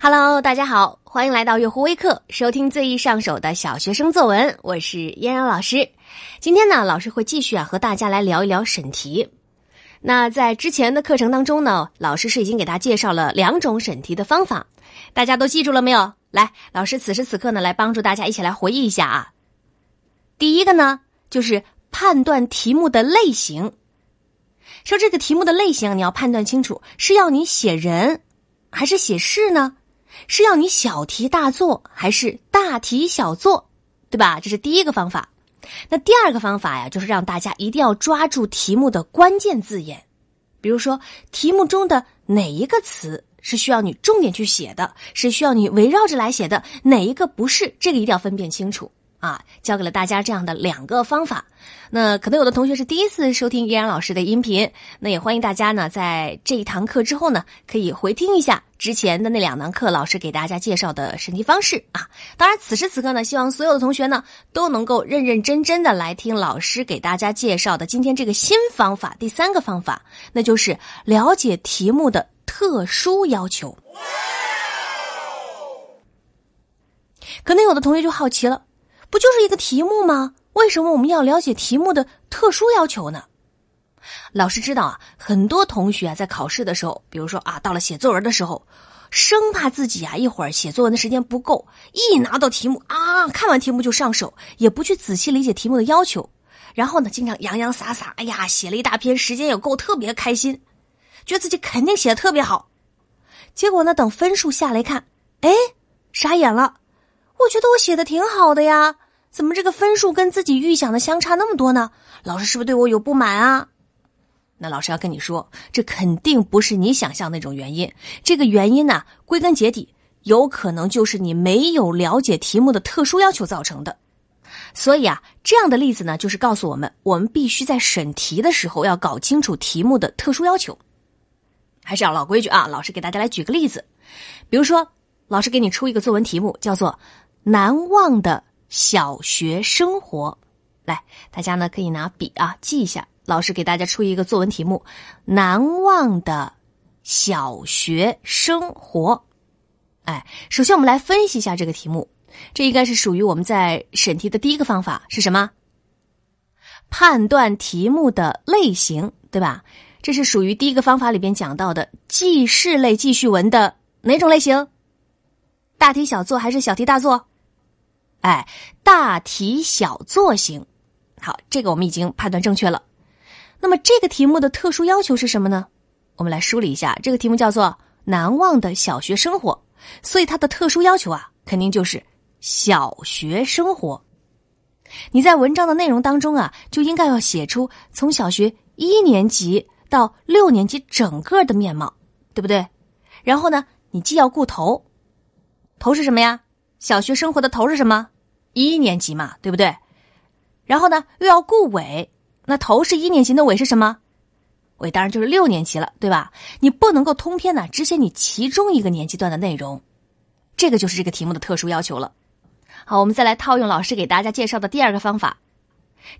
Hello，大家好，欢迎来到月湖微课，收听最易上手的小学生作文。我是嫣然老师。今天呢，老师会继续啊和大家来聊一聊审题。那在之前的课程当中呢，老师是已经给大家介绍了两种审题的方法，大家都记住了没有？来，老师此时此刻呢，来帮助大家一起来回忆一下啊。第一个呢，就是判断题目的类型。说这个题目的类型，你要判断清楚，是要你写人，还是写事呢？是要你小题大做还是大题小做，对吧？这是第一个方法。那第二个方法呀，就是让大家一定要抓住题目的关键字眼，比如说题目中的哪一个词是需要你重点去写的，是需要你围绕着来写的，哪一个不是，这个一定要分辨清楚。啊，教给了大家这样的两个方法。那可能有的同学是第一次收听依然老师的音频，那也欢迎大家呢，在这一堂课之后呢，可以回听一下之前的那两堂课老师给大家介绍的审题方式啊。当然，此时此刻呢，希望所有的同学呢都能够认认真真的来听老师给大家介绍的今天这个新方法，第三个方法，那就是了解题目的特殊要求。可能有的同学就好奇了。不就是一个题目吗？为什么我们要了解题目的特殊要求呢？老师知道啊，很多同学啊在考试的时候，比如说啊，到了写作文的时候，生怕自己啊一会儿写作文的时间不够，一拿到题目啊，看完题目就上手，也不去仔细理解题目的要求，然后呢，经常洋洋洒洒，哎呀，写了一大篇，时间也够，特别开心，觉得自己肯定写的特别好，结果呢，等分数下来一看，哎，傻眼了。我觉得我写的挺好的呀，怎么这个分数跟自己预想的相差那么多呢？老师是不是对我有不满啊？那老师要跟你说，这肯定不是你想象那种原因。这个原因呢，归根结底，有可能就是你没有了解题目的特殊要求造成的。所以啊，这样的例子呢，就是告诉我们，我们必须在审题的时候要搞清楚题目的特殊要求。还是要老规矩啊，老师给大家来举个例子，比如说，老师给你出一个作文题目，叫做。难忘的小学生活，来，大家呢可以拿笔啊记一下。老师给大家出一个作文题目：难忘的小学生活。哎，首先我们来分析一下这个题目，这应该是属于我们在审题的第一个方法是什么？判断题目的类型，对吧？这是属于第一个方法里边讲到的记事类记叙文的哪种类型？大题小做还是小题大做？哎，大题小做型，好，这个我们已经判断正确了。那么这个题目的特殊要求是什么呢？我们来梳理一下，这个题目叫做“难忘的小学生活”，所以它的特殊要求啊，肯定就是小学生活。你在文章的内容当中啊，就应该要写出从小学一年级到六年级整个的面貌，对不对？然后呢，你既要顾头，头是什么呀？小学生活的头是什么？一年级嘛，对不对？然后呢，又要顾尾，那头是一年级，那尾是什么？尾当然就是六年级了，对吧？你不能够通篇呢只写你其中一个年级段的内容，这个就是这个题目的特殊要求了。好，我们再来套用老师给大家介绍的第二个方法，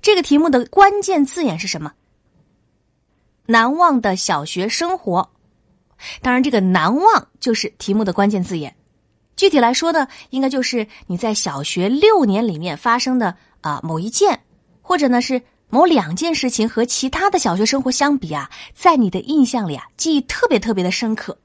这个题目的关键字眼是什么？难忘的小学生活，当然这个难忘就是题目的关键字眼。具体来说呢，应该就是你在小学六年里面发生的啊某一件，或者呢是某两件事情和其他的小学生活相比啊，在你的印象里啊记忆特别特别的深刻。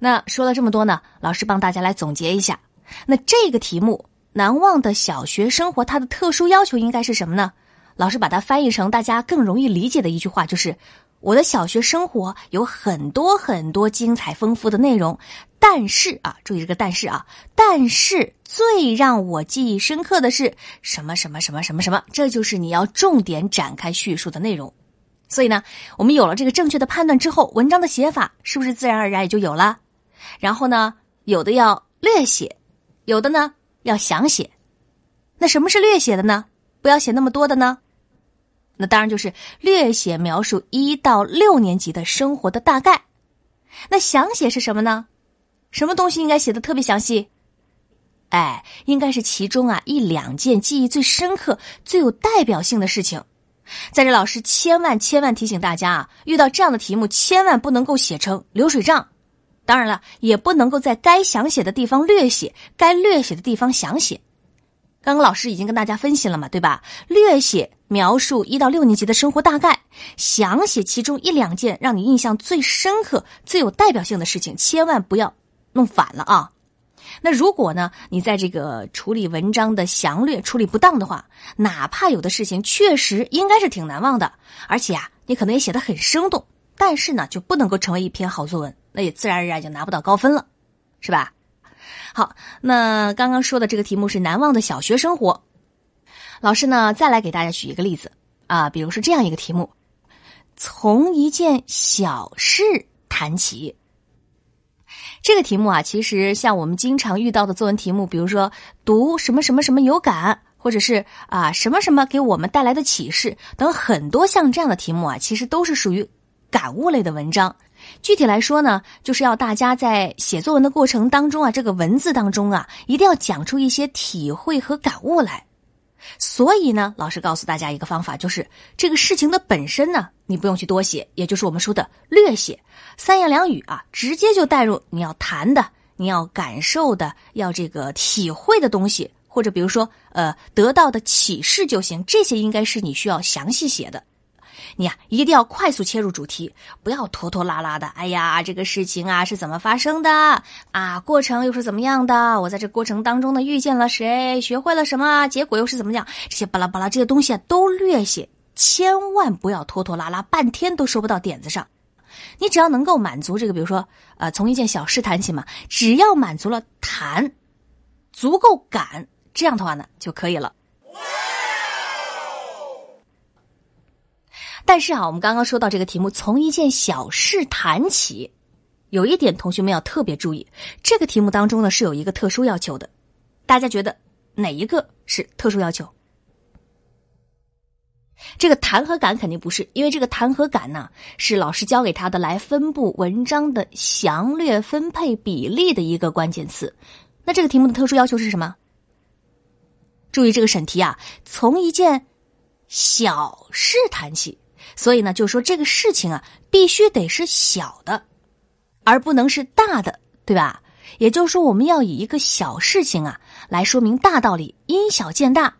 那说了这么多呢，老师帮大家来总结一下，那这个题目难忘的小学生活，它的特殊要求应该是什么呢？老师把它翻译成大家更容易理解的一句话，就是。我的小学生活有很多很多精彩丰富的内容，但是啊，注意这个但是啊，但是最让我记忆深刻的是什么什么什么什么什么，这就是你要重点展开叙述的内容。所以呢，我们有了这个正确的判断之后，文章的写法是不是自然而然也就有了？然后呢，有的要略写，有的呢要详写。那什么是略写的呢？不要写那么多的呢？那当然就是略写描述一到六年级的生活的大概，那详写是什么呢？什么东西应该写的特别详细？哎，应该是其中啊一两件记忆最深刻、最有代表性的事情，在这，老师千万千万提醒大家啊，遇到这样的题目，千万不能够写成流水账。当然了，也不能够在该详写的地方略写，该略写的地方详写。刚刚老师已经跟大家分析了嘛，对吧？略写描述一到六年级的生活大概，详写其中一两件让你印象最深刻、最有代表性的事情，千万不要弄反了啊！那如果呢，你在这个处理文章的详略处理不当的话，哪怕有的事情确实应该是挺难忘的，而且啊，你可能也写的很生动，但是呢，就不能够成为一篇好作文，那也自然而然就拿不到高分了，是吧？好，那刚刚说的这个题目是难忘的小学生活。老师呢，再来给大家举一个例子啊，比如说这样一个题目：从一件小事谈起。这个题目啊，其实像我们经常遇到的作文题目，比如说读什么什么什么有感，或者是啊什么什么给我们带来的启示等很多像这样的题目啊，其实都是属于感悟类的文章。具体来说呢，就是要大家在写作文的过程当中啊，这个文字当中啊，一定要讲出一些体会和感悟来。所以呢，老师告诉大家一个方法，就是这个事情的本身呢，你不用去多写，也就是我们说的略写，三言两语啊，直接就带入你要谈的、你要感受的、要这个体会的东西，或者比如说呃得到的启示就行，这些应该是你需要详细写的。你呀，一定要快速切入主题，不要拖拖拉拉的。哎呀，这个事情啊是怎么发生的啊？过程又是怎么样的？我在这过程当中呢遇见了谁？学会了什么？结果又是怎么样？这些巴拉巴拉这些东西啊都略写，千万不要拖拖拉拉，半天都说不到点子上。你只要能够满足这个，比如说呃，从一件小事谈起嘛，只要满足了谈，足够赶，这样的话呢就可以了。但是啊，我们刚刚说到这个题目，从一件小事谈起，有一点同学们要特别注意，这个题目当中呢是有一个特殊要求的，大家觉得哪一个是特殊要求？这个谈和感肯定不是，因为这个谈和感呢是老师教给他的来分布文章的详略分配比例的一个关键词。那这个题目的特殊要求是什么？注意这个审题啊，从一件小事谈起。所以呢，就说这个事情啊，必须得是小的，而不能是大的，对吧？也就是说，我们要以一个小事情啊来说明大道理，因小见大。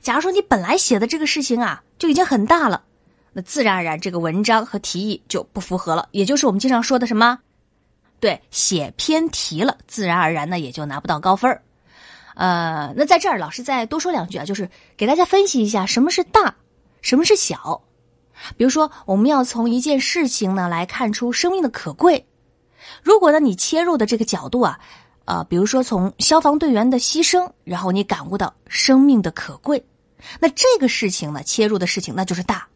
假如说你本来写的这个事情啊就已经很大了，那自然而然这个文章和题意就不符合了，也就是我们经常说的什么？对，写偏题了，自然而然呢也就拿不到高分呃，那在这儿老师再多说两句啊，就是给大家分析一下什么是大，什么是小。比如说，我们要从一件事情呢来看出生命的可贵。如果呢你切入的这个角度啊，呃，比如说从消防队员的牺牲，然后你感悟到生命的可贵，那这个事情呢切入的事情那就是大，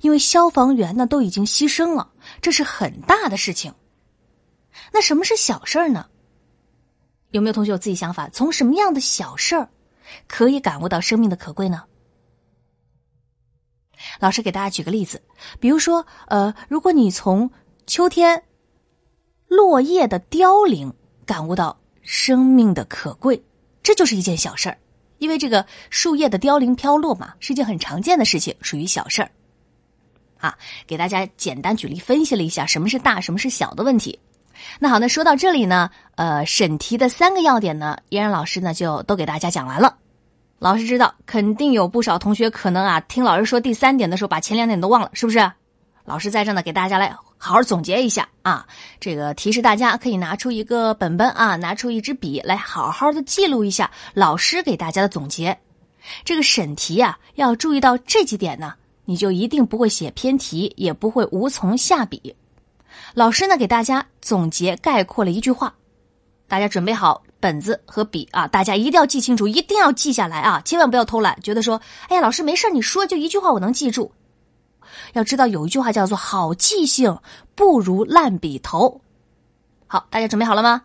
因为消防员呢都已经牺牲了，这是很大的事情。那什么是小事儿呢？有没有同学有自己想法？从什么样的小事儿可以感悟到生命的可贵呢？老师给大家举个例子，比如说，呃，如果你从秋天落叶的凋零感悟到生命的可贵，这就是一件小事儿，因为这个树叶的凋零飘落嘛，是件很常见的事情，属于小事儿。啊，给大家简单举例分析了一下什么是大，什么是小的问题。那好，那说到这里呢，呃，审题的三个要点呢，嫣然老师呢就都给大家讲完了。老师知道，肯定有不少同学可能啊，听老师说第三点的时候，把前两点都忘了，是不是？老师在这呢，给大家来好好总结一下啊。这个提示大家可以拿出一个本本啊，拿出一支笔来，好好的记录一下老师给大家的总结。这个审题啊，要注意到这几点呢，你就一定不会写偏题，也不会无从下笔。老师呢，给大家总结概括了一句话，大家准备好。本子和笔啊，大家一定要记清楚，一定要记下来啊！千万不要偷懒，觉得说，哎呀，老师没事你说就一句话，我能记住。要知道有一句话叫做“好记性不如烂笔头”。好，大家准备好了吗？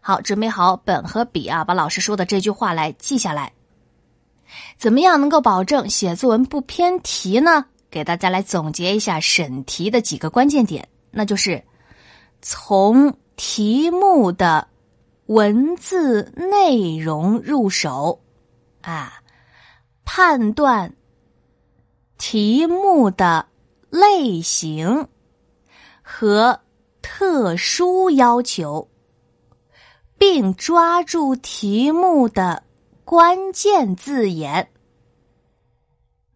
好，准备好本和笔啊，把老师说的这句话来记下来。怎么样能够保证写作文不偏题呢？给大家来总结一下审题的几个关键点，那就是从题目的。文字内容入手，啊，判断题目的类型和特殊要求，并抓住题目的关键字眼。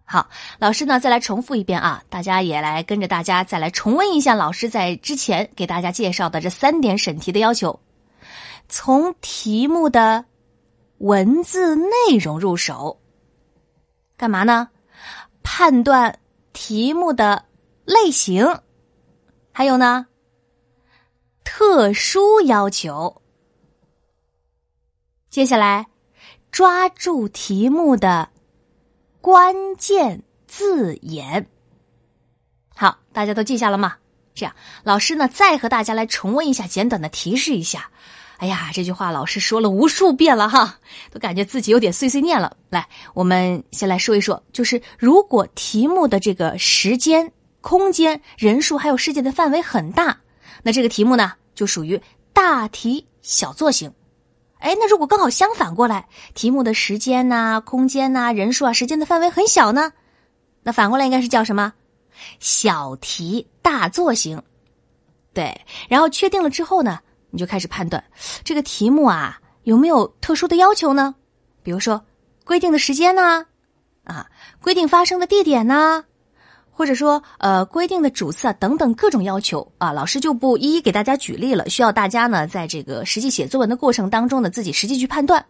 好，老师呢再来重复一遍啊，大家也来跟着大家再来重温一下老师在之前给大家介绍的这三点审题的要求。从题目的文字内容入手，干嘛呢？判断题目的类型，还有呢，特殊要求。接下来，抓住题目的关键字眼。好，大家都记下了吗？这样，老师呢再和大家来重温一下，简短的提示一下。哎呀，这句话老师说了无数遍了哈，都感觉自己有点碎碎念了。来，我们先来说一说，就是如果题目的这个时间、空间、人数还有事件的范围很大，那这个题目呢就属于大题小做型。哎，那如果刚好相反过来，题目的时间呐、空间呐、人数啊、时间的范围很小呢，那反过来应该是叫什么？小题大做型。对，然后确定了之后呢？你就开始判断这个题目啊有没有特殊的要求呢？比如说规定的时间呢，啊，规定发生的地点呢，或者说呃规定的主次啊等等各种要求啊，老师就不一一给大家举例了，需要大家呢在这个实际写作文的过程当中呢自己实际去判断。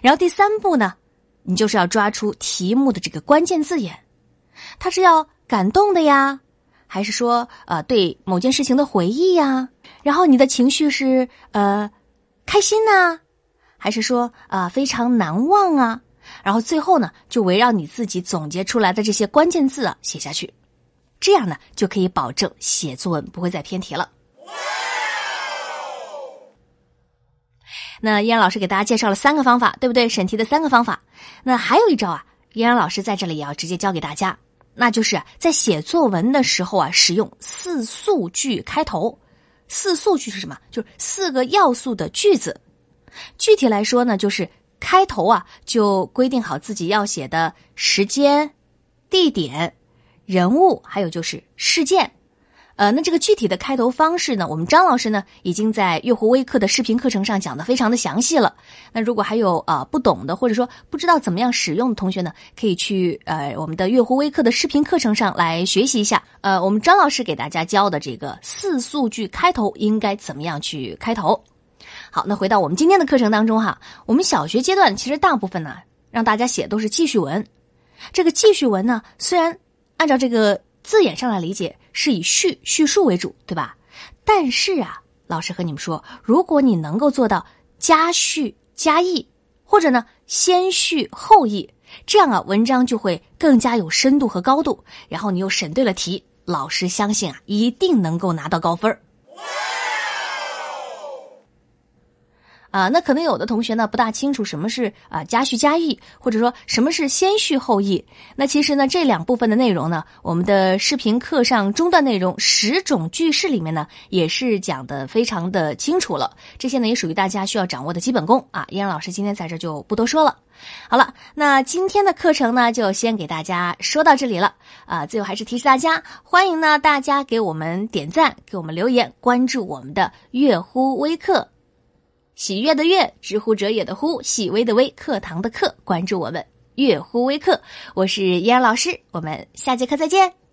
然后第三步呢，你就是要抓出题目的这个关键字眼，它是要感动的呀。还是说，呃，对某件事情的回忆呀，然后你的情绪是呃开心呢，还是说啊非常难忘啊？然后最后呢，就围绕你自己总结出来的这些关键字啊写下去，这样呢就可以保证写作文不会再偏题了。那依然老师给大家介绍了三个方法，对不对？审题的三个方法。那还有一招啊，依然老师在这里也要直接教给大家。那就是在写作文的时候啊，使用四素句开头。四素句是什么？就是四个要素的句子。具体来说呢，就是开头啊，就规定好自己要写的时间、地点、人物，还有就是事件。呃，那这个具体的开头方式呢？我们张老师呢已经在月湖微课的视频课程上讲的非常的详细了。那如果还有啊不懂的，或者说不知道怎么样使用的同学呢，可以去呃我们的月湖微课的视频课程上来学习一下。呃，我们张老师给大家教的这个四素句开头应该怎么样去开头？好，那回到我们今天的课程当中哈，我们小学阶段其实大部分呢让大家写都是记叙文。这个记叙文呢，虽然按照这个。字眼上来理解是以叙叙述为主，对吧？但是啊，老师和你们说，如果你能够做到加叙加意，或者呢先叙后意，这样啊文章就会更加有深度和高度。然后你又审对了题，老师相信啊一定能够拿到高分儿。啊，那可能有的同学呢不大清楚什么是啊加叙加意，或者说什么是先叙后意。那其实呢这两部分的内容呢，我们的视频课上中段内容十种句式里面呢也是讲的非常的清楚了。这些呢也属于大家需要掌握的基本功啊。依然老师今天在这就不多说了。好了，那今天的课程呢就先给大家说到这里了啊。最后还是提示大家，欢迎呢大家给我们点赞，给我们留言，关注我们的悦乎微课。喜悦的悦，知乎者也的乎，细微的微，课堂的课，关注我们，悦乎微课，我是燕老师，我们下节课再见。